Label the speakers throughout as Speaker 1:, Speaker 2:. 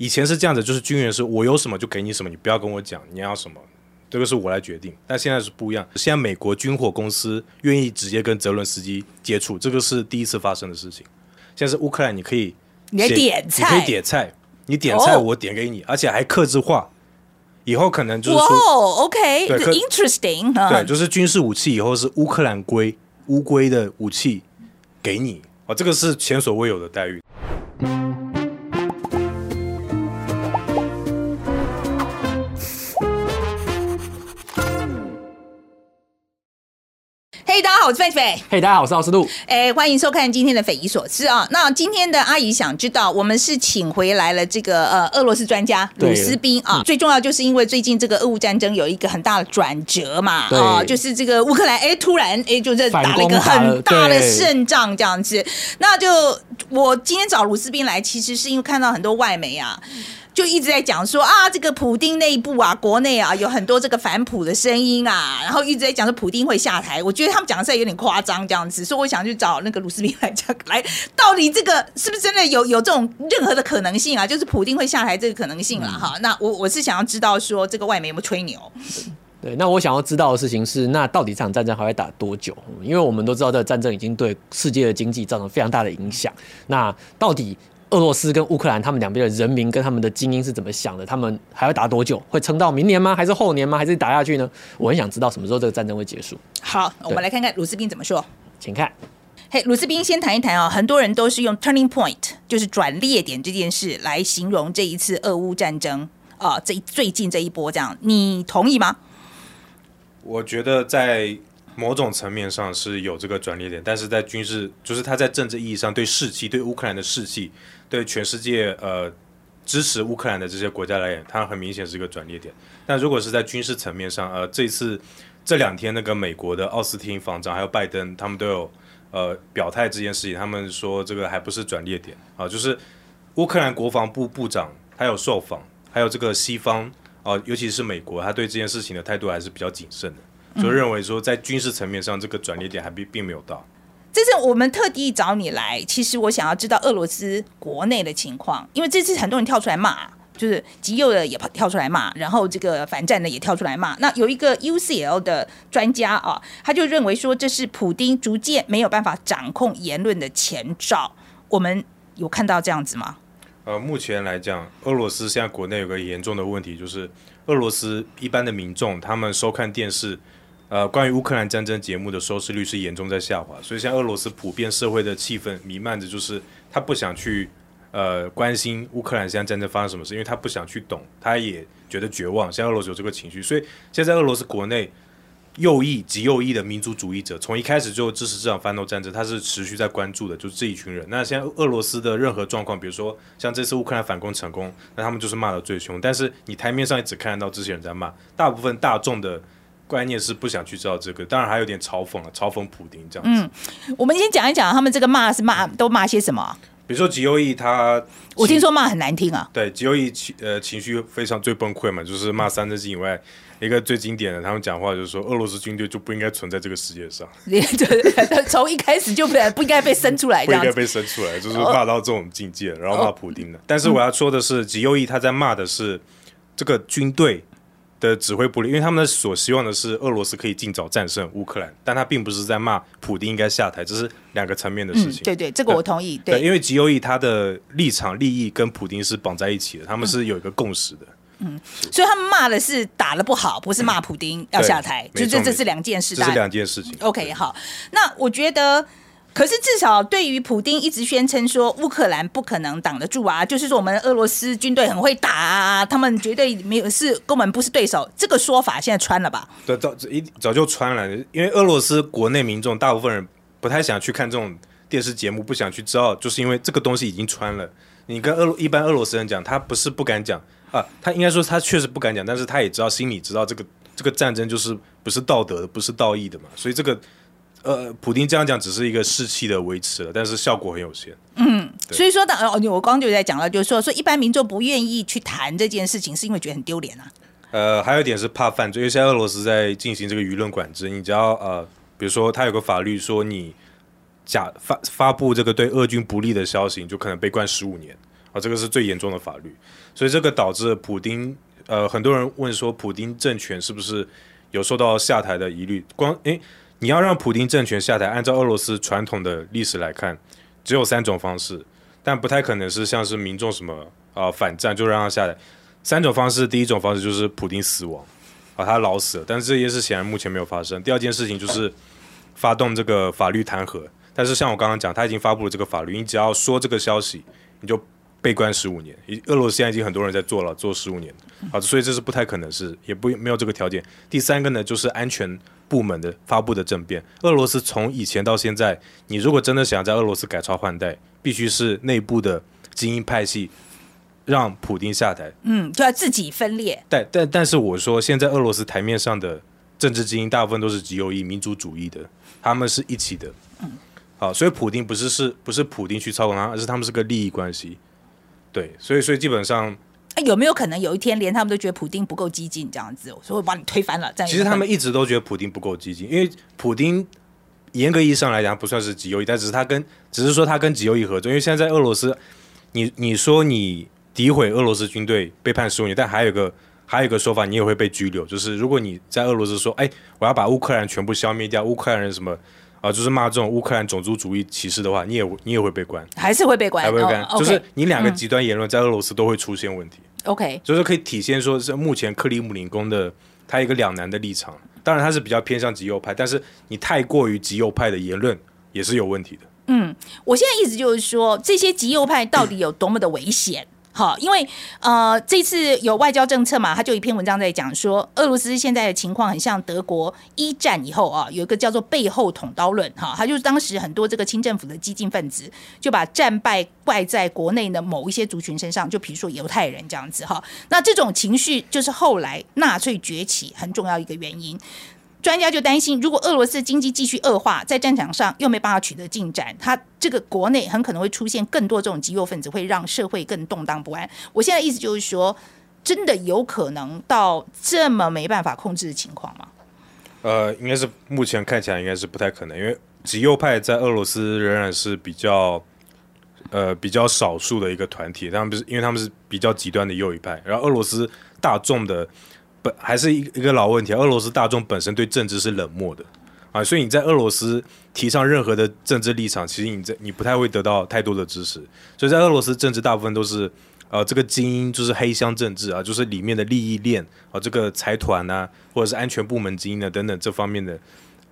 Speaker 1: 以前是这样子，就是军人是我有什么就给你什么，你不要跟我讲你要什么，这个是我来决定。但现在是不一样，现在美国军火公司愿意直接跟泽伦斯基接触，这个是第一次发生的事情。现在是乌克兰，你可以
Speaker 2: 你点菜，
Speaker 1: 你可以点菜，你点菜我点给你，而且还克制化。以后可能就是说
Speaker 2: o k i
Speaker 1: n t e r e s t i n g 对，就是军事武器以后是乌克兰龟乌龟的武器给你，哦，这个是前所未有的待遇。
Speaker 2: 大家好，我是狒狒。
Speaker 3: 嘿，大家好，我是奥斯陆。
Speaker 2: 哎，欢迎收看今天的《匪夷所思》啊。那今天的阿姨想知道，我们是请回来了这个呃俄罗斯专家鲁斯宾啊。嗯、最重要就是因为最近这个俄乌战争有一个很大的转折嘛，啊，就是这个乌克兰哎突然哎就是打了一个很大的胜仗这样子。那就我今天找鲁斯宾来，其实是因为看到很多外媒啊。就一直在讲说啊，这个普丁内部啊，国内啊有很多这个反普的声音啊，然后一直在讲说普丁会下台。我觉得他们讲的实在有点夸张这样子，所以我想去找那个鲁斯宾来讲，来到底这个是不是真的有有这种任何的可能性啊？就是普丁会下台这个可能性了哈。那我我是想要知道说这个外媒有没有吹牛？
Speaker 3: 对，那我想要知道的事情是，那到底这场战争还会打多久？因为我们都知道这个战争已经对世界的经济造成非常大的影响。那到底？俄罗斯跟乌克兰，他们两边的人民跟他们的精英是怎么想的？他们还要打多久？会撑到明年吗？还是后年吗？还是打下去呢？我很想知道什么时候这个战争会结束。
Speaker 2: 好，我们来看看鲁斯宾怎么说。
Speaker 3: 请看，
Speaker 2: 嘿，鲁斯宾先谈一谈啊、哦。很多人都是用 turning point，就是转捩点这件事来形容这一次俄乌战争啊、呃，这最近这一波这样，你同意吗？
Speaker 1: 我觉得在。某种层面上是有这个转捩点，但是在军事，就是他在政治意义上对士气、对乌克兰的士气、对全世界呃支持乌克兰的这些国家来讲，它很明显是一个转捩点。但如果是在军事层面上，呃，这次这两天那个美国的奥斯汀防长还有拜登，他们都有呃表态这件事情，他们说这个还不是转捩点啊、呃，就是乌克兰国防部部长他有受访，还有这个西方啊、呃，尤其是美国，他对这件事情的态度还是比较谨慎的。就认为说，在军事层面上，这个转捩点还并并没有到。
Speaker 2: 这次我们特地找你来，其实我想要知道俄罗斯国内的情况，因为这次很多人跳出来骂，就是极右的也跳出来骂，然后这个反战的也跳出来骂。那有一个 UCL 的专家啊，他就认为说，这是普丁逐渐没有办法掌控言论的前兆。我们有看到这样子吗？
Speaker 1: 呃，目前来讲，俄罗斯现在国内有个严重的问题，就是俄罗斯一般的民众他们收看电视。呃，关于乌克兰战争节目的收视率是严重在下滑，所以像俄罗斯普遍社会的气氛弥漫着，就是他不想去呃关心乌克兰现在战争发生什么事，因为他不想去懂，他也觉得绝望。像俄罗斯有这个情绪，所以现在俄罗斯国内右翼、极右翼的民族主义者，从一开始就支持这场反斗战争，他是持续在关注的，就是这一群人。那现在俄罗斯的任何状况，比如说像这次乌克兰反攻成功，那他们就是骂得最凶。但是你台面上也只看得到这些人在骂，大部分大众的。观念是不想去知道这个，当然还有点嘲讽啊，嘲讽普丁这样子。
Speaker 2: 嗯，我们先讲一讲他们这个骂是骂都骂些什么？
Speaker 1: 比如说吉优义他，
Speaker 2: 我听说骂很难听啊。
Speaker 1: 对，吉优义情呃情绪非常最崩溃嘛，就是骂三字经以外一个最经典的，他们讲话就是说俄罗斯军队就不应该存在这个世界上。
Speaker 2: 对 从一开始就不不应该被生出来，
Speaker 1: 不应该被生出来，就是骂到这种境界，然后骂普丁的。但是我要说的是，吉优义他在骂的是这个军队的指挥部里，因为他们所希望的是俄罗斯可以尽早战胜乌克兰，但他并不是在骂普丁应该下台，这是两个层面的事情。
Speaker 2: 嗯、对对，这个我同意。对，
Speaker 1: 对因为极右翼他的立场利益跟普丁是绑在一起的，他们是有一个共识的。
Speaker 2: 嗯，所以他们骂的是打得不好，不是骂普丁要下台，就这这是两件事。
Speaker 1: 这是两件事情。
Speaker 2: OK，好，那我觉得。可是至少对于普丁一直宣称说乌克兰不可能挡得住啊，就是说我们俄罗斯军队很会打啊，他们绝对没有是跟我们不是对手，这个说法现在穿了吧？
Speaker 1: 对，早一早就穿了，因为俄罗斯国内民众大部分人不太想去看这种电视节目，不想去知道，就是因为这个东西已经穿了。你跟俄一般俄罗斯人讲，他不是不敢讲啊，他应该说他确实不敢讲，但是他也知道心里知道这个这个战争就是不是道德的，不是道义的嘛，所以这个。呃，普丁这样讲只是一个士气的维持了，但是效果很有限。
Speaker 2: 嗯，所以说，的哦，我刚刚就在讲了，就是说，说一般民众不愿意去谈这件事情，是因为觉得很丢脸啊。
Speaker 1: 呃，还有一点是怕犯罪，因为现在俄罗斯在进行这个舆论管制，你只要呃，比如说他有个法律说你假发发布这个对俄军不利的消息，你就可能被关十五年啊，这个是最严重的法律。所以这个导致普丁，呃，很多人问说，普丁政权是不是有受到下台的疑虑？光诶，你要让普丁政权下台，按照俄罗斯传统的历史来看，只有三种方式，但不太可能是像是民众什么啊、反战就让他下台。三种方式，第一种方式就是普丁死亡，啊，他老死了，但是这件事显然目前没有发生。第二件事情就是发动这个法律弹劾，但是像我刚刚讲，他已经发布了这个法律，你只要说这个消息，你就被关十五年。俄罗斯现在已经很多人在坐了，坐十五年，啊，所以这是不太可能是，也不没有这个条件。第三个呢，就是安全部门的发布的政变。俄罗斯从以前到现在，你如果真的想在俄罗斯改朝换代，必须是内部的精英派系。让普丁下台，
Speaker 2: 嗯，就要自己分裂。
Speaker 1: 但但但是我说，现在俄罗斯台面上的政治精英大部分都是极右翼、民族主义的，他们是一起的。嗯，好，所以普丁不是是不是普丁去操控他，而是他们是个利益关系。对，所以所以基本上，
Speaker 2: 有没有可能有一天连他们都觉得普丁不够激进，这样子，所以我把你推翻了？这样。
Speaker 1: 其实他们一直都觉得普丁不够激进，因为普丁严格意义上来讲不算是极右翼，但只是他跟只是说他跟极右翼合作。因为现在在俄罗斯，你你说你。诋毁俄罗斯军队被判十五年，但还有一个还有一个说法，你也会被拘留。就是如果你在俄罗斯说，哎，我要把乌克兰全部消灭掉，乌克兰人什么啊、呃，就是骂这种乌克兰种族主义歧视的话，你也你也会被关，
Speaker 2: 还是会被关，
Speaker 1: 还会被关。
Speaker 2: 哦、
Speaker 1: 就是你两个极端言论在俄罗斯都会出现问题。
Speaker 2: OK，
Speaker 1: 就是可以体现说是目前克里姆林宫的他一个两难的立场。当然他是比较偏向极右派，但是你太过于极右派的言论也是有问题的。
Speaker 2: 嗯，我现在意思就是说，这些极右派到底有多么的危险？好，因为呃，这次有外交政策嘛，他就一篇文章在讲说，俄罗斯现在的情况很像德国一战以后啊，有一个叫做背后捅刀论哈，他就是当时很多这个清政府的激进分子就把战败怪在国内的某一些族群身上，就比如说犹太人这样子哈，那这种情绪就是后来纳粹崛起很重要一个原因。专家就担心，如果俄罗斯经济继续恶化，在战场上又没办法取得进展，他这个国内很可能会出现更多这种极右分子，会让社会更动荡不安。我现在意思就是说，真的有可能到这么没办法控制的情况吗？
Speaker 1: 呃，应该是目前看起来应该是不太可能，因为极右派在俄罗斯仍然是比较呃比较少数的一个团体，他们不是因为他们是比较极端的右翼派，然后俄罗斯大众的。本还是一一个老问题，俄罗斯大众本身对政治是冷漠的啊，所以你在俄罗斯提倡任何的政治立场，其实你在你不太会得到太多的支持。所以在俄罗斯政治大部分都是呃这个精英就是黑箱政治啊，就是里面的利益链啊，这个财团呐，或者是安全部门精英的等等这方面的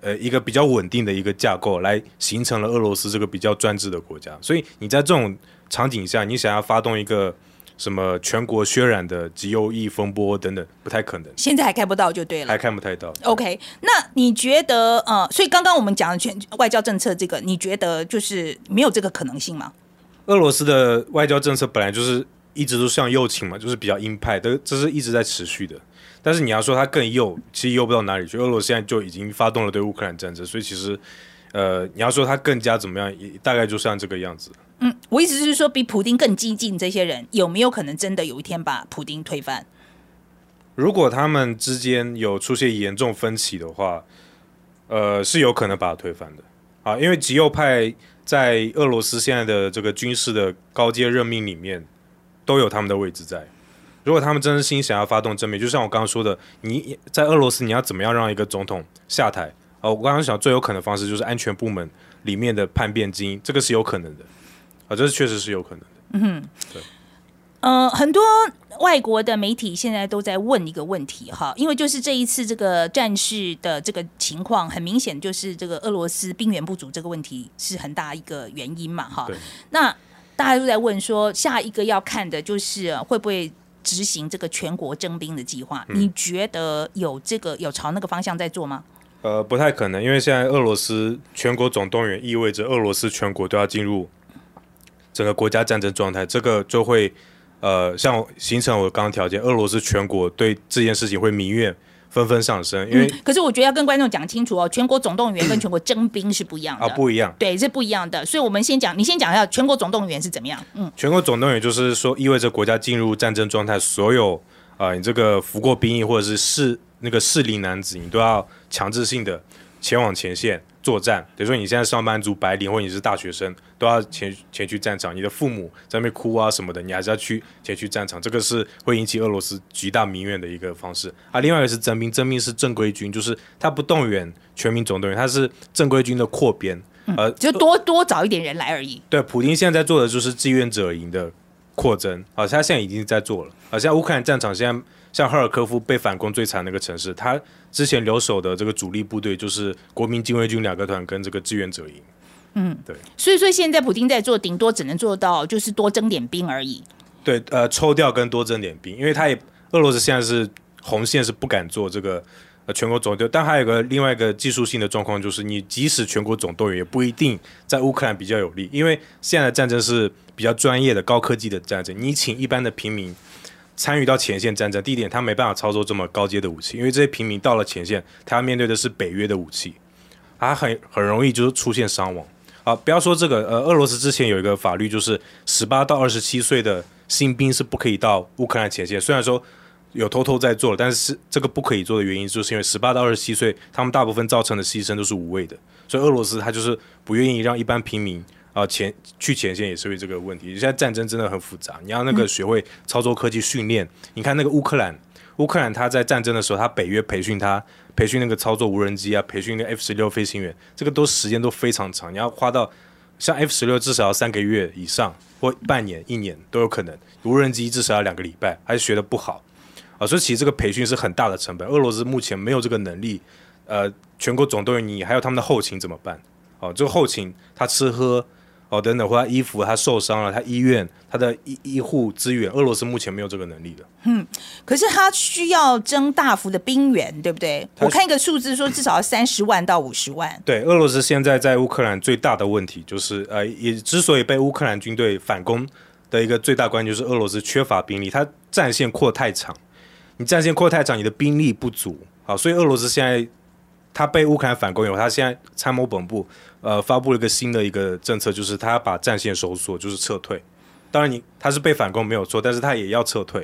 Speaker 1: 呃一个比较稳定的一个架构，来形成了俄罗斯这个比较专制的国家。所以你在这种场景下，你想要发动一个。什么全国渲染的极右翼风波等等，不太可能。
Speaker 2: 现在还看不到就对了，
Speaker 1: 还看不太到。
Speaker 2: OK，那你觉得呃，所以刚刚我们讲的全外交政策这个，你觉得就是没有这个可能性吗？
Speaker 1: 俄罗斯的外交政策本来就是一直都向右倾嘛，就是比较鹰派的，这是一直在持续的。但是你要说它更右，其实右不到哪里去。俄罗斯现在就已经发动了对乌克兰战争，所以其实呃，你要说他更加怎么样，也大概就像这个样子。
Speaker 2: 嗯，我意思是说，比普丁更激进这些人有没有可能真的有一天把普丁推翻？
Speaker 1: 如果他们之间有出现严重分歧的话，呃，是有可能把他推翻的啊。因为极右派在俄罗斯现在的这个军事的高阶任命里面都有他们的位置在。如果他们真心想要发动政变，就像我刚刚说的，你在俄罗斯你要怎么样让一个总统下台？哦、啊，我刚刚想最有可能的方式就是安全部门里面的叛变精英，这个是有可能的。啊，这确实是有可能的。
Speaker 2: 嗯哼，对，呃，很多外国的媒体现在都在问一个问题哈，因为就是这一次这个战事的这个情况，很明显就是这个俄罗斯兵源不足这个问题是很大一个原因嘛哈。那大家都在问说，下一个要看的就是会不会执行这个全国征兵的计划？嗯。你觉得有这个有朝那个方向在做吗？
Speaker 1: 呃，不太可能，因为现在俄罗斯全国总动员意味着俄罗斯全国都要进入。整个国家战争状态，这个就会，呃，像形成我刚刚条件，俄罗斯全国对这件事情会民怨纷纷上升。因为、嗯，
Speaker 2: 可是我觉得要跟观众讲清楚哦，全国总动员跟全国征兵是不一样的啊，
Speaker 1: 不一样，
Speaker 2: 对，是不一样的。所以我们先讲，你先讲一下全国总动员是怎么样？嗯，
Speaker 1: 全国总动员就是说，意味着国家进入战争状态，所有啊、呃，你这个服过兵役或者是适那个适龄男子，你都要强制性的前往前线。作战，比如说你现在上班族、白领或者你是大学生，都要前前去战场。你的父母在那边哭啊什么的，你还是要去前去战场。这个是会引起俄罗斯极大民怨的一个方式啊。另外一个是征兵，征兵是正规军，就是他不动员全民总动员，他是正规军的扩编，呃，
Speaker 2: 就多多找一点人来而已。
Speaker 1: 对，普京现在在做的就是志愿者营的扩增，啊，他现在已经在做了，啊，像乌克兰战场现在。像赫尔科夫被反攻最惨那个城市，他之前留守的这个主力部队就是国民禁卫军两个团跟这个志愿者营。
Speaker 2: 嗯，对。所以说现在普丁在做，顶多只能做到就是多征点兵而已。
Speaker 1: 对，呃，抽调跟多征点兵，因为他也俄罗斯现在是红线是不敢做这个呃全国总动，但还有个另外一个技术性的状况，就是你即使全国总动员也不一定在乌克兰比较有利，因为现在的战争是比较专业的高科技的战争，你请一般的平民。参与到前线战争，第一点，他没办法操作这么高阶的武器，因为这些平民到了前线，他要面对的是北约的武器，他很很容易就是出现伤亡。啊，不要说这个，呃，俄罗斯之前有一个法律，就是十八到二十七岁的新兵是不可以到乌克兰前线。虽然说有偷偷在做了，但是这个不可以做的原因，就是因为十八到二十七岁，他们大部分造成的牺牲都是无谓的，所以俄罗斯他就是不愿意让一般平民。啊，前去前线也是为这个问题。现在战争真的很复杂，你要那个学会操作科技训练。嗯、你看那个乌克兰，乌克兰他在战争的时候，他北约培训他，培训那个操作无人机啊，培训那个 F 十六飞行员，这个都时间都非常长。你要花到像 F 十六至少要三个月以上，或半年、一年都有可能。无人机至少要两个礼拜，还是学的不好啊。所以其实这个培训是很大的成本。俄罗斯目前没有这个能力，呃，全国总动员你还有他们的后勤怎么办？哦、啊，这个后勤他吃喝。哦，等等，或他衣服，他受伤了，他医院，他的医医护资源，俄罗斯目前没有这个能力的。
Speaker 2: 嗯，可是他需要增大幅的兵员，对不对？我看一个数字说，至少要三十万到五十万。
Speaker 1: 对，俄罗斯现在在乌克兰最大的问题就是，呃，也之所以被乌克兰军队反攻的一个最大关键就是俄罗斯缺乏兵力，他战线扩太长，你战线扩太长，你的兵力不足，好，所以俄罗斯现在他被乌克兰反攻以后，他现在参谋本部。呃，发布了一个新的一个政策，就是他把战线收缩，就是撤退。当然，你他是被反攻没有错，但是他也要撤退，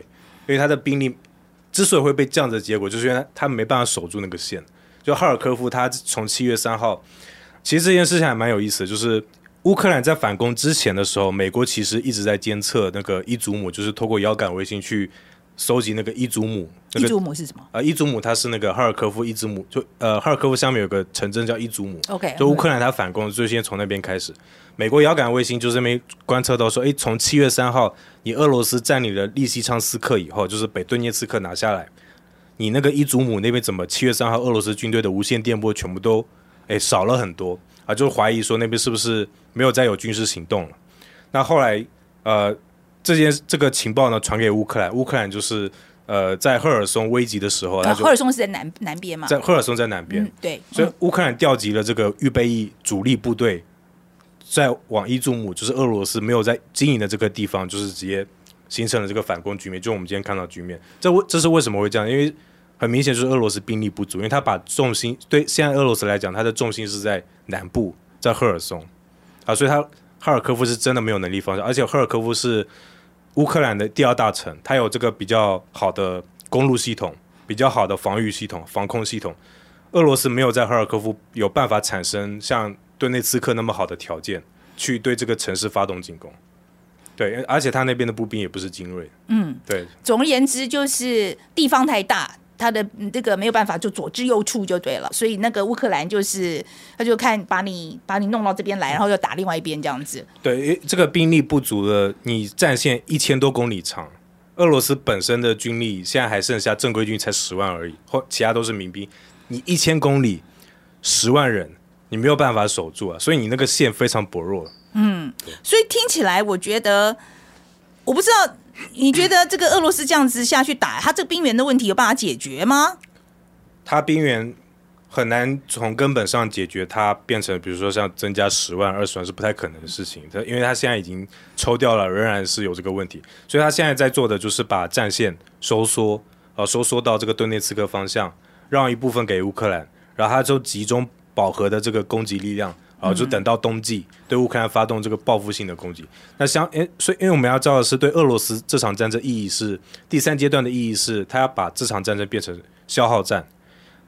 Speaker 1: 因为他的兵力之所以会被这样的结果，就是因为他没办法守住那个线。就哈尔科夫，他从七月三号，其实这件事情还蛮有意思的，就是乌克兰在反攻之前的时候，美国其实一直在监测那个伊祖姆，就是透过遥感卫星去。收集那个伊祖姆，那个、
Speaker 2: 伊祖姆是什么？
Speaker 1: 呃，伊祖姆它是那个哈尔科夫伊祖姆，就呃哈尔科夫下面有个城镇叫伊祖姆。
Speaker 2: OK，
Speaker 1: 就乌克兰它反攻，最先从那边开始。美国遥感卫星就是那边观测到说，哎，从七月三号你俄罗斯占领了利西昌斯克以后，就是北顿涅茨克拿下来，你那个伊祖姆那边怎么七月三号俄罗斯军队的无线电波全部都哎少了很多啊？就怀疑说那边是不是没有再有军事行动了？那后来呃。这件这个情报呢，传给乌克兰，乌克兰就是呃在赫尔松危急的时候，
Speaker 2: 啊、赫尔松是在南南边嘛，
Speaker 1: 在赫尔松在南边，
Speaker 2: 嗯、对，
Speaker 1: 所以乌克兰调集了这个预备役主力部队，在往伊祖姆，就是俄罗斯没有在经营的这个地方，就是直接形成了这个反攻局面，就我们今天看到局面。这为这是为什么会这样？因为很明显就是俄罗斯兵力不足，因为他把重心对现在俄罗斯来讲，他的重心是在南部，在赫尔松啊，所以他哈尔科夫是真的没有能力防守，而且赫尔科夫是。乌克兰的第二大城，它有这个比较好的公路系统，比较好的防御系统、防空系统。俄罗斯没有在赫尔科夫有办法产生像顿内茨克那么好的条件，去对这个城市发动进攻。对，而且他那边的步兵也不是精锐。嗯，对。
Speaker 2: 总而言之，就是地方太大。他的这个没有办法就左支右绌就对了，所以那个乌克兰就是他就看把你把你弄到这边来，然后又打另外一边这样子。
Speaker 1: 对，这个兵力不足的，你战线一千多公里长，俄罗斯本身的军力现在还剩下正规军才十万而已，或其他都是民兵。你一千公里十万人，你没有办法守住啊，所以你那个线非常薄弱。
Speaker 2: 嗯，所以听起来我觉得，我不知道。你觉得这个俄罗斯这样子下去打，他这个兵源的问题有办法解决吗？
Speaker 1: 他兵源很难从根本上解决，他变成比如说像增加十万、二十万是不太可能的事情。他因为他现在已经抽掉了，仍然是有这个问题，所以他现在在做的就是把战线收缩，呃，收缩到这个顿涅茨克方向，让一部分给乌克兰，然后他就集中饱和的这个攻击力量。啊，就等到冬季对乌克兰发动这个报复性的攻击。那相诶，所以因为我们要知道的是，对俄罗斯这场战争意义是第三阶段的意义是，他要把这场战争变成消耗战，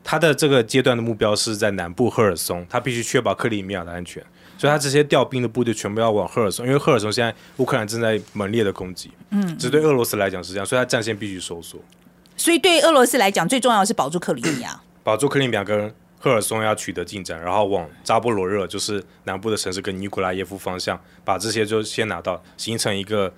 Speaker 1: 他的这个阶段的目标是在南部赫尔松，他必须确保克里米亚的安全，所以他这些调兵的部队全部要往赫尔松，因为赫尔松现在乌克兰正在猛烈的攻击，嗯，这对俄罗斯来讲是这样，所以他战线必须收缩。
Speaker 2: 所以对俄罗斯来讲，最重要的是保住克里米亚，
Speaker 1: 保住克里米亚跟赫尔松要取得进展，然后往扎波罗热，就是南部的城市跟尼古拉耶夫方向，把这些就先拿到，形成一个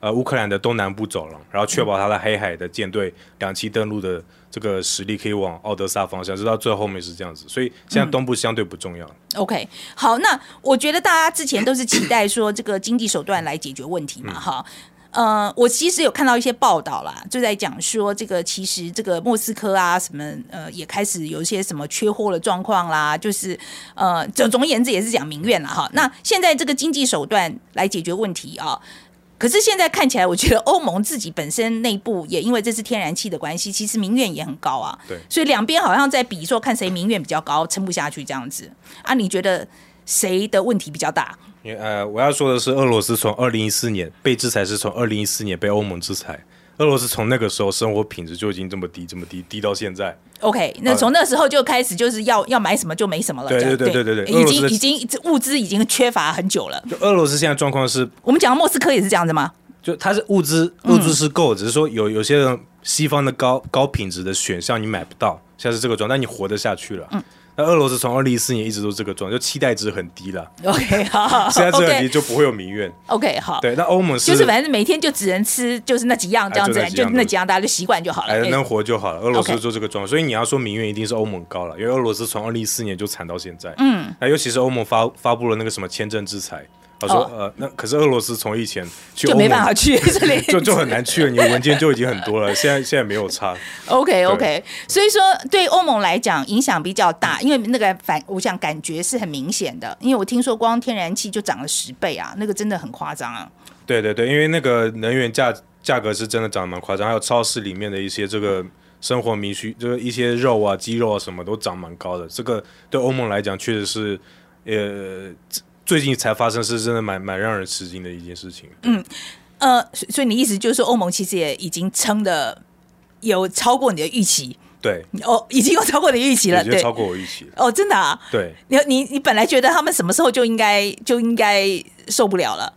Speaker 1: 呃乌克兰的东南部走廊，然后确保他的黑海的舰队两栖登陆的。这个实力可以往奥德萨方向，直到最后面是这样子，所以现在东部相对不重要。
Speaker 2: OK，好，那我觉得大家之前都是期待说这个经济手段来解决问题嘛，哈、呃，我其实有看到一些报道啦，就在讲说这个其实这个莫斯科啊什么呃也开始有一些什么缺货的状况啦，就是呃总总而言之也是讲民怨了哈。那现在这个经济手段来解决问题啊。可是现在看起来，我觉得欧盟自己本身内部也因为这是天然气的关系，其实民怨也很高啊。
Speaker 1: 对，
Speaker 2: 所以两边好像在比说看谁民怨比较高，撑不下去这样子啊？你觉得谁的问题比较大？
Speaker 1: 呃，我要说的是，俄罗斯从二零一四年被制裁，是从二零一四年被欧盟制裁。俄罗斯从那个时候生活品质就已经这么低，这么低，低到现在。
Speaker 2: OK，那从那时候就开始就是要要买什么就没什么了。
Speaker 1: 对对对对对对，
Speaker 2: 已经已经物资已经缺乏很久了。
Speaker 1: 就俄罗斯现在状况是，
Speaker 2: 我们讲的莫斯科也是这样子吗？
Speaker 1: 就它是物资物资是够，只是说有有些人西方的高高品质的选项你买不到，现在是这个状态，但你活得下去了。嗯。那俄罗斯从二零一四年一直都这个状态，就期待值很低了。
Speaker 2: OK，好，
Speaker 1: 现在这个低就不会有民怨。
Speaker 2: OK，好。
Speaker 1: 对，那欧盟是
Speaker 2: 就是反正每天就只能吃就是那几样这样子，就那几样大家就习惯就好了，
Speaker 1: 哎，能活就好了。俄罗斯就这个状态，所以你要说民怨一定是欧盟高了，因为俄罗斯从二零一四年就惨到现在。嗯，那尤其是欧盟发发布了那个什么签证制裁。他说：“呃，那可是俄罗斯从以前去
Speaker 2: 就没办法去 这里，
Speaker 1: 就就很难去了。你的文件就已经很多了，现在现在没有差。
Speaker 2: OK OK，所以说对欧盟来讲影响比较大，因为那个反我想感觉是很明显的。因为我听说光天然气就涨了十倍啊，那个真的很夸张啊。
Speaker 1: 对对对，因为那个能源价价格是真的涨蛮夸张，还有超市里面的一些这个生活民需，就是一些肉啊、鸡肉啊什么都涨蛮高的。这个对欧盟来讲确实是呃。”最近才发生，是真的蛮蛮让人吃惊的一件事情。
Speaker 2: 嗯，呃，所以你意思就是说，欧盟其实也已经撑的有超过你的预期。
Speaker 1: 对，
Speaker 2: 哦，已经有超过你的预期了，对，
Speaker 1: 超过我预期了。
Speaker 2: 哦，真的啊？
Speaker 1: 对，
Speaker 2: 你你你本来觉得他们什么时候就应该就应该受不了了？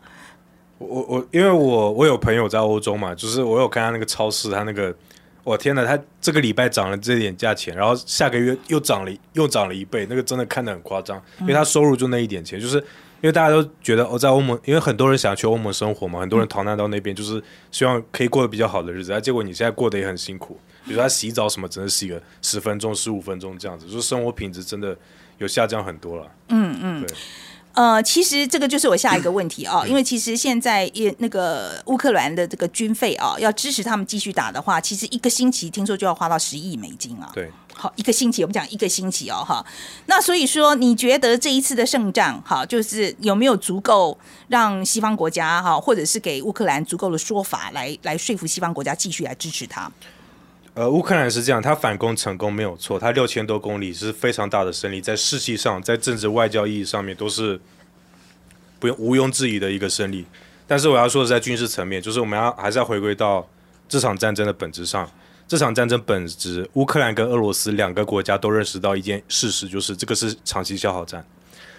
Speaker 1: 我我因为我我有朋友在欧洲嘛，就是我有看他那个超市，他那个。我天哪，他这个礼拜涨了这点价钱，然后下个月又涨了，又涨了一倍，那个真的看得很夸张，因为他收入就那一点钱，就是因为大家都觉得哦，在欧盟，因为很多人想去欧盟生活嘛，很多人逃难到那边，就是希望可以过得比较好的日子，啊，结果你现在过得也很辛苦，比如说他洗澡什么，只能洗个十分钟、十五分钟这样子，就是生活品质真的有下降很多了。嗯嗯，对。
Speaker 2: 呃，其实这个就是我下一个 问题啊，因为其实现在也那个乌克兰的这个军费啊，要支持他们继续打的话，其实一个星期听说就要花到十亿美金啊。
Speaker 1: 对，
Speaker 2: 好，一个星期我们讲一个星期哦，哈。那所以说，你觉得这一次的胜仗，哈，就是有没有足够让西方国家哈，或者是给乌克兰足够的说法来来说服西方国家继续来支持他？
Speaker 1: 呃，乌克兰是这样，他反攻成功没有错，他六千多公里是非常大的胜利，在士气上，在政治外交意义上面都是不用毋庸置疑的一个胜利。但是我要说的，在军事层面，就是我们要还是要回归到这场战争的本质上。这场战争本质，乌克兰跟俄罗斯两个国家都认识到一件事实，就是这个是长期消耗战。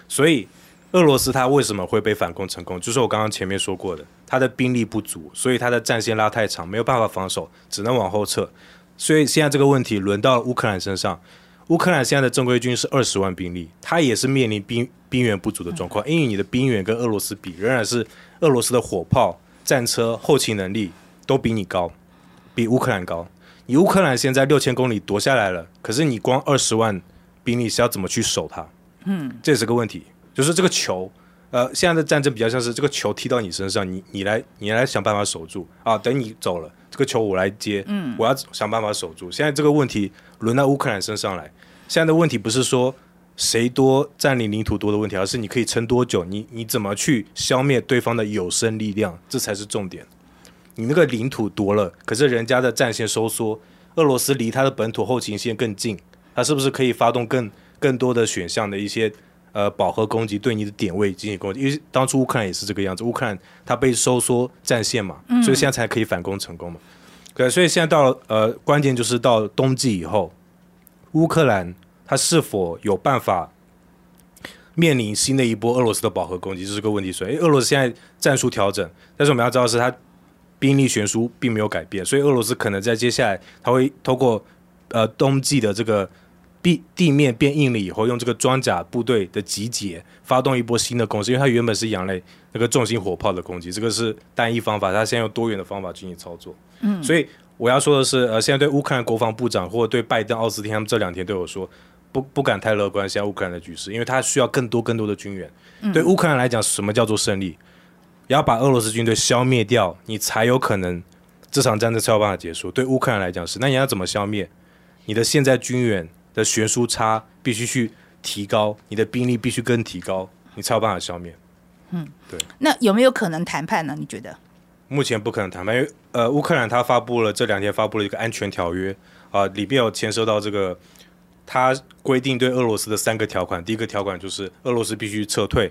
Speaker 1: 所以，俄罗斯他为什么会被反攻成功？就是我刚刚前面说过的，他的兵力不足，所以他的战线拉太长，没有办法防守，只能往后撤。所以现在这个问题轮到了乌克兰身上，乌克兰现在的正规军是二十万兵力，他也是面临兵兵源不足的状况，因为你的兵源跟俄罗斯比，仍然是俄罗斯的火炮、战车、后勤能力都比你高，比乌克兰高。你乌克兰现在六千公里夺下来了，可是你光二十万兵力是要怎么去守它？嗯，这也是个问题，就是这个球，呃，现在的战争比较像是这个球踢到你身上，你你来你来想办法守住啊，等你走了。这个球我来接，嗯，我要想办法守住。现在这个问题轮到乌克兰身上来。现在的问题不是说谁多占领领土多的问题，而是你可以撑多久，你你怎么去消灭对方的有生力量，这才是重点。你那个领土夺了，可是人家的战线收缩，俄罗斯离他的本土后勤线更近，他是不是可以发动更更多的选项的一些？呃，饱和攻击对你的点位进行攻击，因为当初乌克兰也是这个样子，乌克兰它被收缩战线嘛，所以现在才可以反攻成功嘛。对，所以现在到了呃关键就是到冬季以后，乌克兰它是否有办法面临新的一波俄罗斯的饱和攻击，这是个问题。所以，俄罗斯现在战术调整，但是我们要知道的是，它兵力悬殊并没有改变，所以俄罗斯可能在接下来它会透过呃冬季的这个地地面变硬了以后，用这个装甲部队的集结，发动一波新的攻势，因为它原本是仰赖那个重型火炮的攻击，这个是单一方法，它现在用多元的方法进行操作。嗯，所以我要说的是，呃，现在对乌克兰国防部长或者对拜登、奥斯汀他们这两天对我说。不不敢太乐观，现在乌克兰的局势，因为他需要更多更多的军援。嗯、对乌克兰来讲，什么叫做胜利？要把俄罗斯军队消灭掉，你才有可能这场战争才有办法结束。对乌克兰来讲是，那你要怎么消灭？你的现在军援的悬殊差必须去提高，你的兵力必须更提高，你才有办法消灭。
Speaker 2: 嗯，对。那有没有可能谈判呢？你觉得？
Speaker 1: 目前不可能谈判，因为呃，乌克兰他发布了这两天发布了一个安全条约啊、呃，里面有牵涉到这个。他规定对俄罗斯的三个条款，第一个条款就是俄罗斯必须撤退，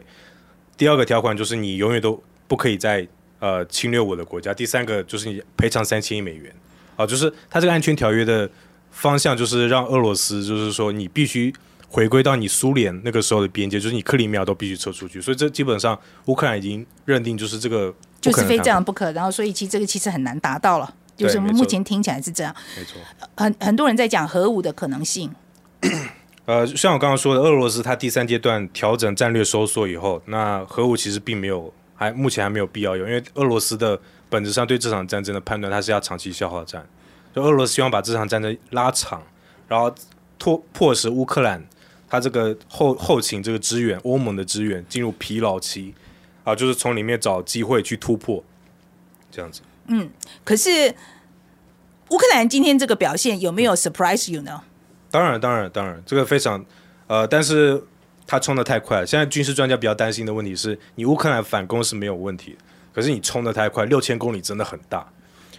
Speaker 1: 第二个条款就是你永远都不可以再呃侵略我的国家，第三个就是你赔偿三千亿美元，啊，就是他这个安全条约的方向就是让俄罗斯就是说你必须回归到你苏联那个时候的边界，就是你克里米亚都必须撤出去，所以这基本上乌克兰已经认定就是这个
Speaker 2: 就是非这样不可，然后所以其实这个其实很难达到了，就是目前听起来是这样，
Speaker 1: 没错，
Speaker 2: 很很多人在讲核武的可能性。
Speaker 1: 呃，像我刚刚说的，俄罗斯它第三阶段调整战略收缩以后，那核武其实并没有，还目前还没有必要用，因为俄罗斯的本质上对这场战争的判断，它是要长期消耗战，就俄罗斯希望把这场战争拉长，然后迫迫使乌克兰他这个后后勤这个支援，欧盟的支援进入疲劳期，啊，就是从里面找机会去突破，这样子。
Speaker 2: 嗯，可是乌克兰今天这个表现有没有 surprise you 呢？
Speaker 1: 当然，当然，当然，这个非常，呃，但是他冲得太快。现在军事专家比较担心的问题是，你乌克兰反攻是没有问题，可是你冲得太快，六千公里真的很大，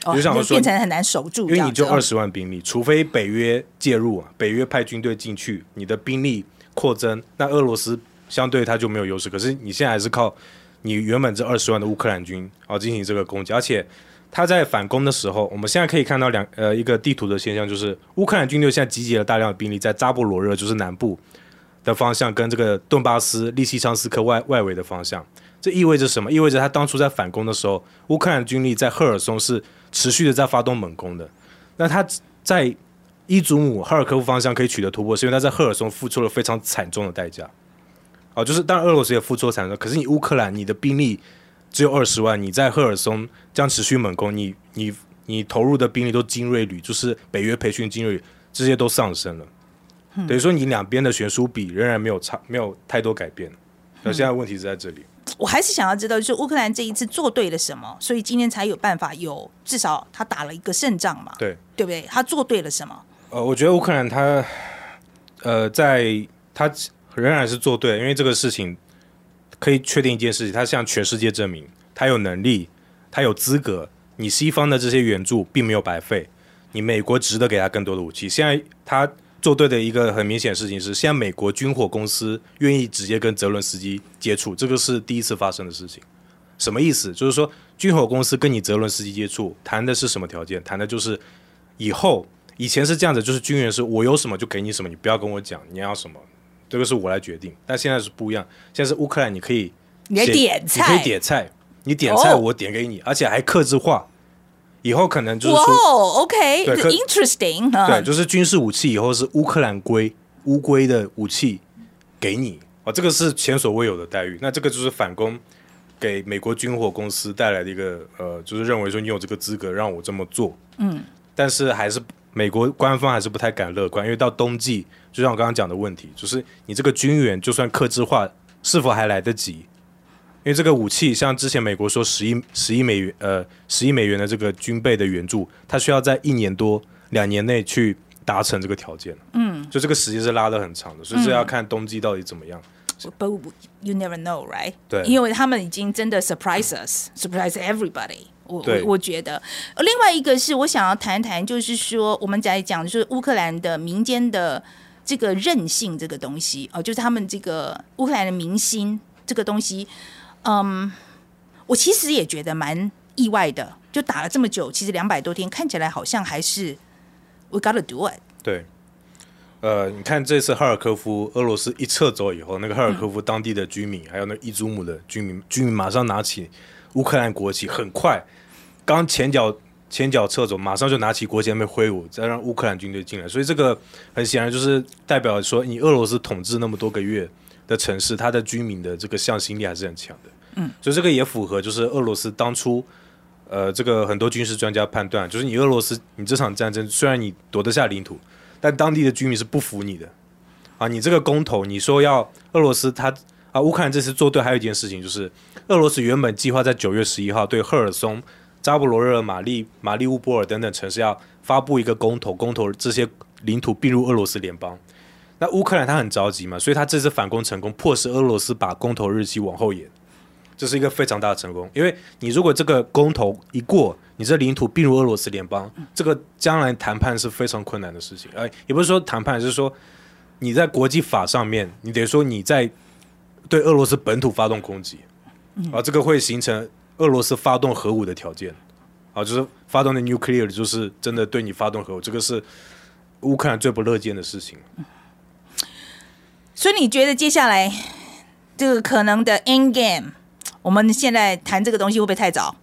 Speaker 2: 哦、就想说变成很难守住，
Speaker 1: 因为你就二十万兵力，哦、除非北约介入啊，北约派军队进去，你的兵力扩增，那俄罗斯相对他就没有优势。可是你现在还是靠你原本这二十万的乌克兰军啊进行这个攻击，而且。他在反攻的时候，我们现在可以看到两呃一个地图的现象，就是乌克兰军队现在集结了大量的兵力在扎波罗热，就是南部的方向，跟这个顿巴斯、利西昌斯克外外围的方向。这意味着什么？意味着他当初在反攻的时候，乌克兰军力在赫尔松是持续的在发动猛攻的。那他在伊祖姆、哈尔科夫方向可以取得突破，是因为他在赫尔松付出了非常惨重的代价。哦，就是当然俄罗斯也付出了惨重，可是你乌克兰你的兵力。只有二十万，你在赫尔松这样持续猛攻，你你你投入的兵力都精锐旅，就是北约培训精锐旅，这些都上升了，嗯、等于说你两边的悬殊比仍然没有差，没有太多改变。那、嗯、现在问题是在这里，
Speaker 2: 我还是想要知道，就是乌克兰这一次做对了什么，所以今天才有办法有至少他打了一个胜仗嘛？
Speaker 1: 对，
Speaker 2: 对不对？他做对了什么？
Speaker 1: 呃，我觉得乌克兰他呃，在他仍然是做对，因为这个事情。可以确定一件事情，他向全世界证明他有能力，他有资格。你西方的这些援助并没有白费，你美国值得给他更多的武器。现在他做对的一个很明显的事情是，现在美国军火公司愿意直接跟泽伦斯基接触，这个是第一次发生的事情。什么意思？就是说军火公司跟你泽伦斯基接触，谈的是什么条件？谈的就是以后以前是这样子，就是军人是我有什么就给你什么，你不要跟我讲你要什么。这个是我来决定，但现在是不一样。现在是乌克兰，你可以
Speaker 2: 你点菜，
Speaker 1: 你可以点菜，你点菜我点给你，哦、而且还克制化。以后可能就是说
Speaker 2: ，OK，对，interesting，
Speaker 1: 对，就是军事武器以后是乌克兰龟乌龟的武器给你哦，这个是前所未有的待遇。那这个就是反攻给美国军火公司带来的一个呃，就是认为说你有这个资格让我这么做。嗯，但是还是。美国官方还是不太敢乐观，因为到冬季，就像我刚刚讲的问题，就是你这个军援就算克制化，是否还来得及？因为这个武器，像之前美国说十亿十亿美元，呃，十亿美元的这个军备的援助，它需要在一年多两年内去达成这个条件。嗯，就这个时间是拉得很长的，所以这要看冬季到底怎么样。
Speaker 2: But you never know, right？
Speaker 1: 对，
Speaker 2: 因为他们已经真的 surprise us，surprise everybody。我我我觉得，另外一个是我想要谈谈，就是说我们在讲就是乌克兰的民间的这个韧性这个东西哦，就是他们这个乌克兰的民心这个东西，嗯，我其实也觉得蛮意外的，就打了这么久，其实两百多天看起来好像还是 we gotta do it。
Speaker 1: 对，呃，你看这次哈尔科夫俄罗斯一撤走以后，那个哈尔科夫当地的居民，还有那个伊祖姆的居民，居民马上拿起乌克兰国旗，很快，刚前脚前脚撤走，马上就拿起国旗那边挥舞，再让乌克兰军队进来。所以这个很显然就是代表说，你俄罗斯统治那么多个月的城市，它的居民的这个向心力还是很强的。嗯，所以这个也符合就是俄罗斯当初，呃，这个很多军事专家判断，就是你俄罗斯，你这场战争虽然你夺得下领土。但当地的居民是不服你的，啊，你这个公投，你说要俄罗斯他啊，乌克兰这次做对，还有一件事情就是，俄罗斯原本计划在九月十一号对赫尔松、扎波罗热、马利马利乌波尔等等城市要发布一个公投，公投这些领土并入俄罗斯联邦。那乌克兰他很着急嘛，所以他这次反攻成功，迫使俄罗斯把公投日期往后延。这是一个非常大的成功，因为你如果这个公投一过，你这领土并入俄罗斯联邦，这个将来谈判是非常困难的事情。哎，也不是说谈判，就是说你在国际法上面，你得说你在对俄罗斯本土发动攻击，啊，这个会形成俄罗斯发动核武的条件，啊，就是发动的 nuclear，就是真的对你发动核武，这个是乌克兰最不乐见的事情。
Speaker 2: 所以你觉得接下来这个可能的 end game？我们现在谈这个东西会不会太早？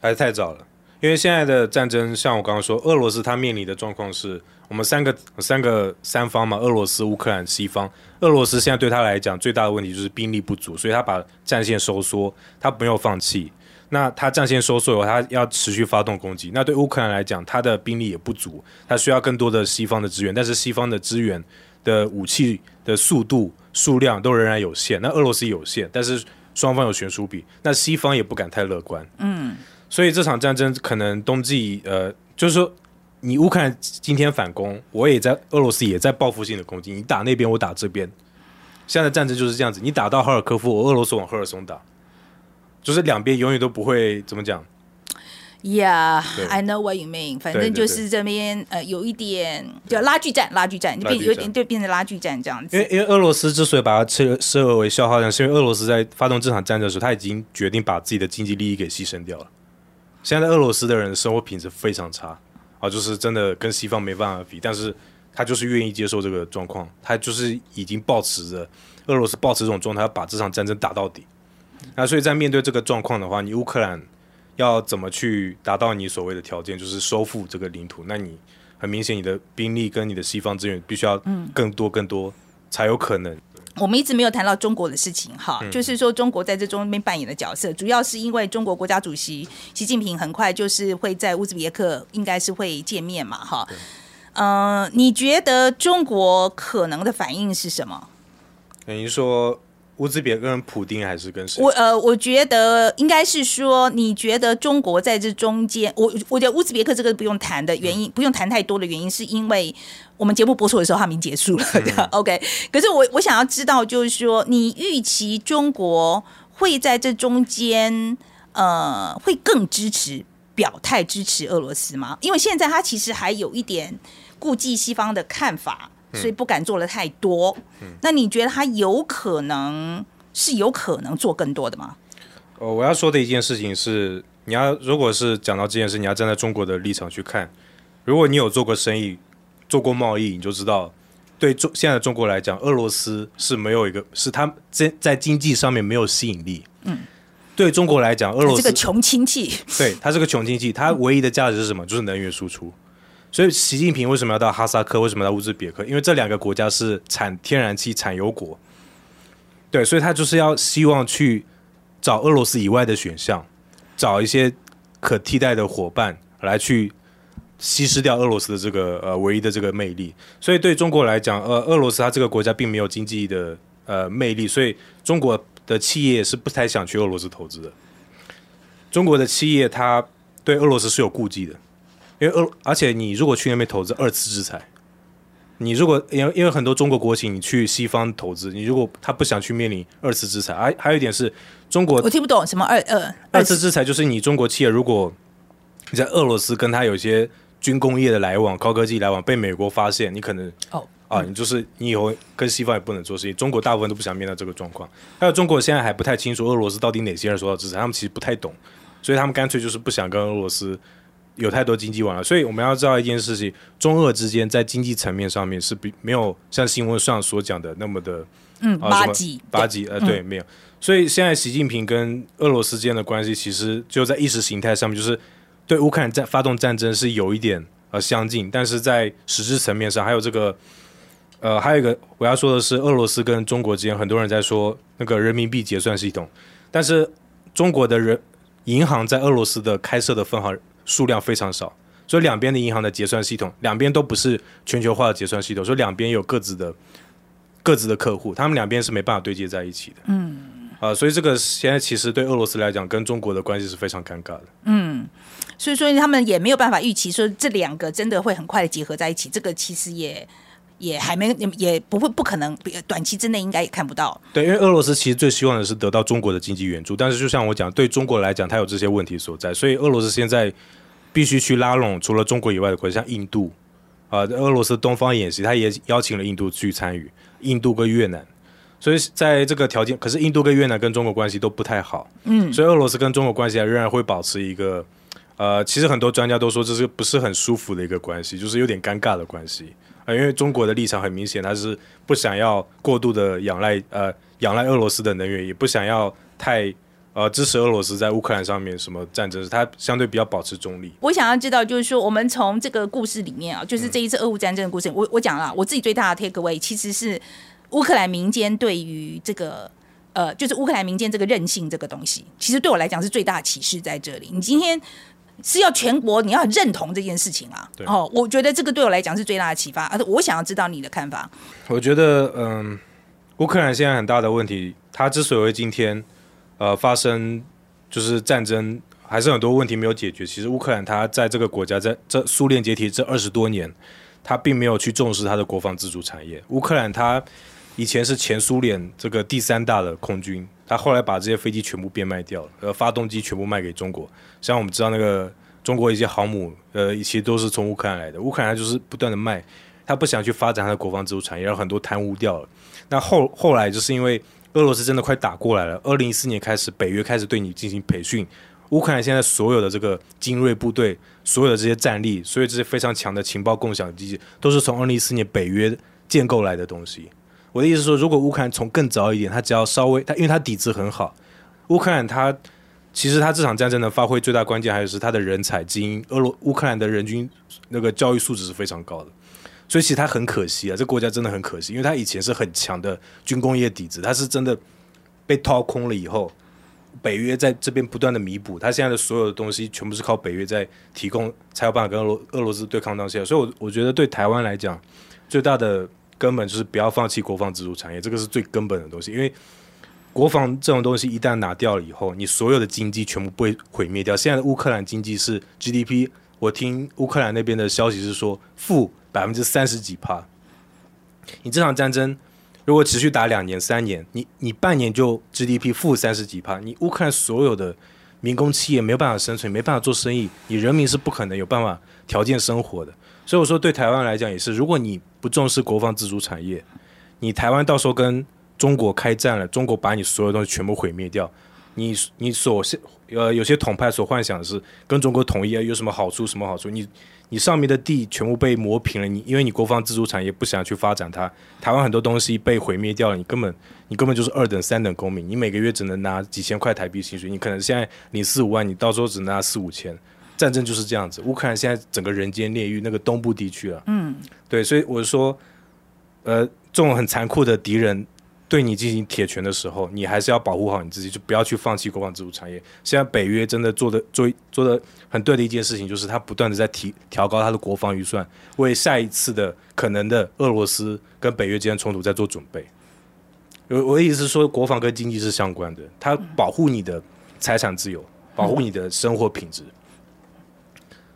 Speaker 1: 还是太早了？因为现在的战争，像我刚刚说，俄罗斯它面临的状况是我们三个三个三方嘛，俄罗斯、乌克兰、西方。俄罗斯现在对他来讲最大的问题就是兵力不足，所以他把战线收缩，他没有放弃。那他战线收缩以后，他要持续发动攻击。那对乌克兰来讲，他的兵力也不足，他需要更多的西方的支援，但是西方的支援的武器的速度、数量都仍然有限。那俄罗斯有限，但是。双方有悬殊比，那西方也不敢太乐观。嗯，所以这场战争可能冬季，呃，就是说，你乌克兰今天反攻，我也在俄罗斯也在报复性的攻击，你打那边，我打这边。现在战争就是这样子，你打到哈尔科夫，我俄罗斯往赫尔松打，就是两边永远都不会怎么讲。
Speaker 2: Yeah, I know what you mean。反正就是这边呃有一点叫拉锯战，拉锯战，就变有点就变成拉锯战这样子。
Speaker 1: 因为因为俄罗斯之所以把它设设为消耗战，是因为俄罗斯在发动这场战争的时候，他已经决定把自己的经济利益给牺牲掉了。现在俄罗斯的人的生活品质非常差啊，就是真的跟西方没办法比，但是他就是愿意接受这个状况，他就是已经保持着俄罗斯保持这种状态，要把这场战争打到底。那所以在面对这个状况的话，你乌克兰。要怎么去达到你所谓的条件，就是收复这个领土？那你很明显，你的兵力跟你的西方资源必须要更多更多才有可能。
Speaker 2: 我们一直没有谈到中国的事情，哈，就是说中国在这中间扮演的角色，主要是因为中国国家主席习近平很快就是会在乌兹别克，应该是会见面嘛，哈。嗯、呃，你觉得中国可能的反应是什么？
Speaker 1: 等于说。乌兹别克跟普丁还是跟谁？
Speaker 2: 我呃，我觉得应该是说，你觉得中国在这中间，我我觉得乌兹别克这个不用谈的原因，嗯、不用谈太多的原因，是因为我们节目播出的时候，他们已经结束了。嗯、OK，可是我我想要知道，就是说，你预期中国会在这中间，呃，会更支持表态支持俄罗斯吗？因为现在他其实还有一点顾忌西方的看法。所以不敢做的太多。嗯，那你觉得他有可能是有可能做更多的吗？
Speaker 1: 哦，我要说的一件事情是，你要如果是讲到这件事，你要站在中国的立场去看。如果你有做过生意、做过贸易，你就知道，对中现在的中国来讲，俄罗斯是没有一个是他在在经济上面没有吸引力。嗯，对中国来讲，俄罗斯
Speaker 2: 这个穷亲戚，
Speaker 1: 对他是个穷亲戚，他唯一的价值是什么？就是能源输出。所以，习近平为什么要到哈萨克？为什么到乌兹别克？因为这两个国家是产天然气、产油国。对，所以他就是要希望去找俄罗斯以外的选项，找一些可替代的伙伴来去稀释掉俄罗斯的这个呃唯一的这个魅力。所以对中国来讲，呃，俄罗斯它这个国家并没有经济的呃魅力，所以中国的企业是不太想去俄罗斯投资的。中国的企业它对俄罗斯是有顾忌的。因为俄，而且你如果去那边投资，二次制裁。你如果因为因为很多中国国企，你去西方投资，你如果他不想去面临二次制裁，还还有一点是中国，
Speaker 2: 我听不懂什么二二
Speaker 1: 二次制裁，就是你中国企业如果你在俄罗斯跟他有一些军工业的来往、高科技来往，被美国发现，你可能哦啊，你就是你以后跟西方也不能做生意。中国大部分都不想面对这个状况。还有中国现在还不太清楚俄罗斯到底哪些人受到制裁，他们其实不太懂，所以他们干脆就是不想跟俄罗斯。有太多经济往来，所以我们要知道一件事情：中俄之间在经济层面上面是比没有像新闻上所讲的那么的
Speaker 2: 嗯巴结
Speaker 1: 巴结呃对，没有。所以现在习近平跟俄罗斯之间的关系，其实就在意识形态上面，就是对乌克兰战发动战争是有一点呃相近，但是在实质层面上，还有这个呃还有一个我要说的是，俄罗斯跟中国之间，很多人在说那个人民币结算系统，但是中国的人银行在俄罗斯的开设的分行数量非常少，所以两边的银行的结算系统，两边都不是全球化的结算系统，所以两边有各自的各自的客户，他们两边是没办法对接在一起的。嗯。啊、呃，所以这个现在其实对俄罗斯来讲，跟中国的关系是非常尴尬的。
Speaker 2: 嗯，所以说他们也没有办法预期说这两个真的会很快的结合在一起。这个其实也也还没也不会不可能，短期之内应该也看不到。
Speaker 1: 对，因为俄罗斯其实最希望的是得到中国的经济援助，但是就像我讲，对中国来讲，它有这些问题所在，所以俄罗斯现在必须去拉拢除了中国以外的国家，像印度啊、呃，俄罗斯东方演习，他也邀请了印度去参与，印度跟越南。所以在这个条件，可是印度跟越南跟中国关系都不太好，嗯，所以俄罗斯跟中国关系还仍然会保持一个，呃，其实很多专家都说这是不是很舒服的一个关系，就是有点尴尬的关系啊，呃，因为中国的立场很明显，他是不想要过度的仰赖呃仰赖俄罗斯的能源，也不想要太呃支持俄罗斯在乌克兰上面什么战争，他相对比较保持中立。
Speaker 2: 我想要知道，就是说我们从这个故事里面啊，就是这一次俄乌战争的故事，嗯，我我讲了，我自己最大的 take away 其实是。乌克兰民间对于这个呃，就是乌克兰民间这个韧性这个东西，其实对我来讲是最大的启示在这里。你今天是要全国你要认同这件事情啊，哦，我觉得这个对我来讲是最大的启发。而且我想要知道你的看法。
Speaker 1: 我觉得，嗯，乌克兰现在很大的问题，它之所以会今天呃发生就是战争，还是很多问题没有解决。其实乌克兰它在这个国家在这苏联解体这二十多年，它并没有去重视它的国防自主产业。乌克兰它。以前是前苏联这个第三大的空军，他后来把这些飞机全部变卖掉了，呃，发动机全部卖给中国。像我们知道那个中国一些航母，呃，其实都是从乌克兰来的。乌克兰就是不断的卖，他不想去发展他的国防自主产业，然后很多贪污掉了。那后后来就是因为俄罗斯真的快打过来了，二零一四年开始，北约开始对你进行培训。乌克兰现在所有的这个精锐部队，所有的这些战力，所有这些非常强的情报共享机制，都是从二零一四年北约建构来的东西。我的意思是说，如果乌克兰从更早一点，他只要稍微他，因为他底子很好，乌克兰他其实他这场战争的发挥最大关键还是他的人才精英。俄罗乌克兰的人均那个教育素质是非常高的，所以其实他很可惜啊，这国家真的很可惜，因为他以前是很强的军工业底子，他是真的被掏空了以后，北约在这边不断的弥补，他现在的所有的东西全部是靠北约在提供，才有办法跟俄罗俄罗斯对抗当下。所以，我我觉得对台湾来讲，最大的。根本就是不要放弃国防自主产业，这个是最根本的东西。因为国防这种东西一旦拿掉了以后，你所有的经济全部被毁灭掉。现在的乌克兰经济是 GDP，我听乌克兰那边的消息是说负百分之三十几趴。你这场战争如果持续打两年三年，你你半年就 GDP 负三十几趴，你乌克兰所有的民工企业没有办法生存，没办法做生意，你人民是不可能有办法条件生活的。所以我说，对台湾来讲也是，如果你不重视国防自主产业，你台湾到时候跟中国开战了，中国把你所有东西全部毁灭掉，你你所呃有些统派所幻想的是跟中国统一啊有什么好处？什么好处？你你上面的地全部被磨平了，你因为你国防自主产业不想去发展它，台湾很多东西被毁灭掉了，你根本你根本就是二等三等公民，你每个月只能拿几千块台币薪水，你可能现在领四五万，你到时候只拿四五千。战争就是这样子，乌克兰现在整个人间炼狱，那个东部地区啊，嗯，对，所以我说，呃，这种很残酷的敌人对你进行铁拳的时候，你还是要保护好你自己，就不要去放弃国防自主产业。现在北约真的做的做做的很对的一件事情，就是他不断的在提调高他的国防预算，为下一次的可能的俄罗斯跟北约之间冲突在做准备。我我的意思是说，国防跟经济是相关的，它保护你的财产自由，保护你的生活品质。嗯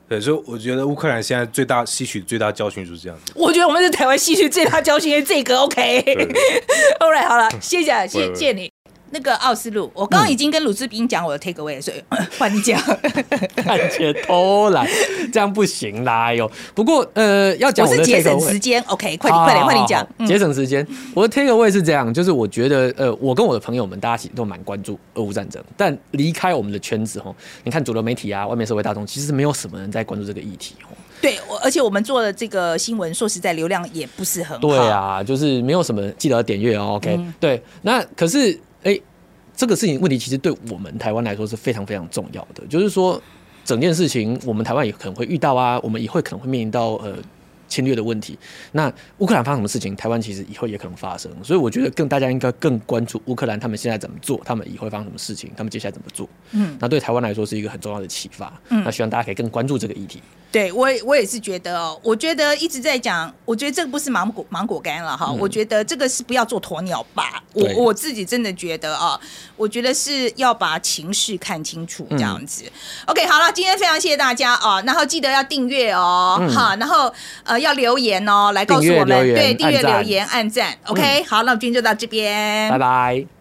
Speaker 1: 对，所以我觉得乌克兰现在最大吸取最大教训就是这样子。
Speaker 2: 我觉得我们是台湾吸取最大教训，因为这个 OK。All right，好了，谢谢，谢谢你。那个奥斯陆，我刚刚已经跟鲁智斌讲我的 take away，所以 换你讲。
Speaker 3: 感觉偷懒，这样不行啦哟。不过呃，要讲我
Speaker 2: 是节省时间，OK，快点快点快点讲，
Speaker 3: 节省时间。我的 take away 是这样，就是我觉得呃，我跟我的朋友们大家其实都蛮关注俄乌战争，但离开我们的圈子吼，你看主流媒体啊，外面社会大众，其实没有什么人在关注这个议题吼。
Speaker 2: 对，而且我们做的这个新闻，说实在，流量也不是很好。
Speaker 3: 对啊，就是没有什么记得点阅哦。OK，、嗯、对，那可是哎，这个事情问题其实对我们台湾来说是非常非常重要的。就是说，整件事情我们台湾也可能会遇到啊，我们以后可能会面临到呃侵略的问题。那乌克兰发生什么事情，台湾其实以后也可能发生。所以我觉得更大家应该更关注乌克兰他们现在怎么做，他们以后会发生什么事情，他们接下来怎么做。嗯，那对台湾来说是一个很重要的启发。嗯，那希望大家可以更关注这个议题。
Speaker 2: 对，我我也是觉得哦，我觉得一直在讲，我觉得这个不是芒果芒果干了哈，嗯、我觉得这个是不要做鸵鸟吧。我我自己真的觉得啊，我觉得是要把情势看清楚这样子。嗯、OK，好了，今天非常谢谢大家啊，然后记得要订阅哦，嗯、好，然后呃要留言哦，来告诉我们，对，订阅留言按赞。OK，、嗯、好，那我们今天就到这边，
Speaker 3: 拜拜。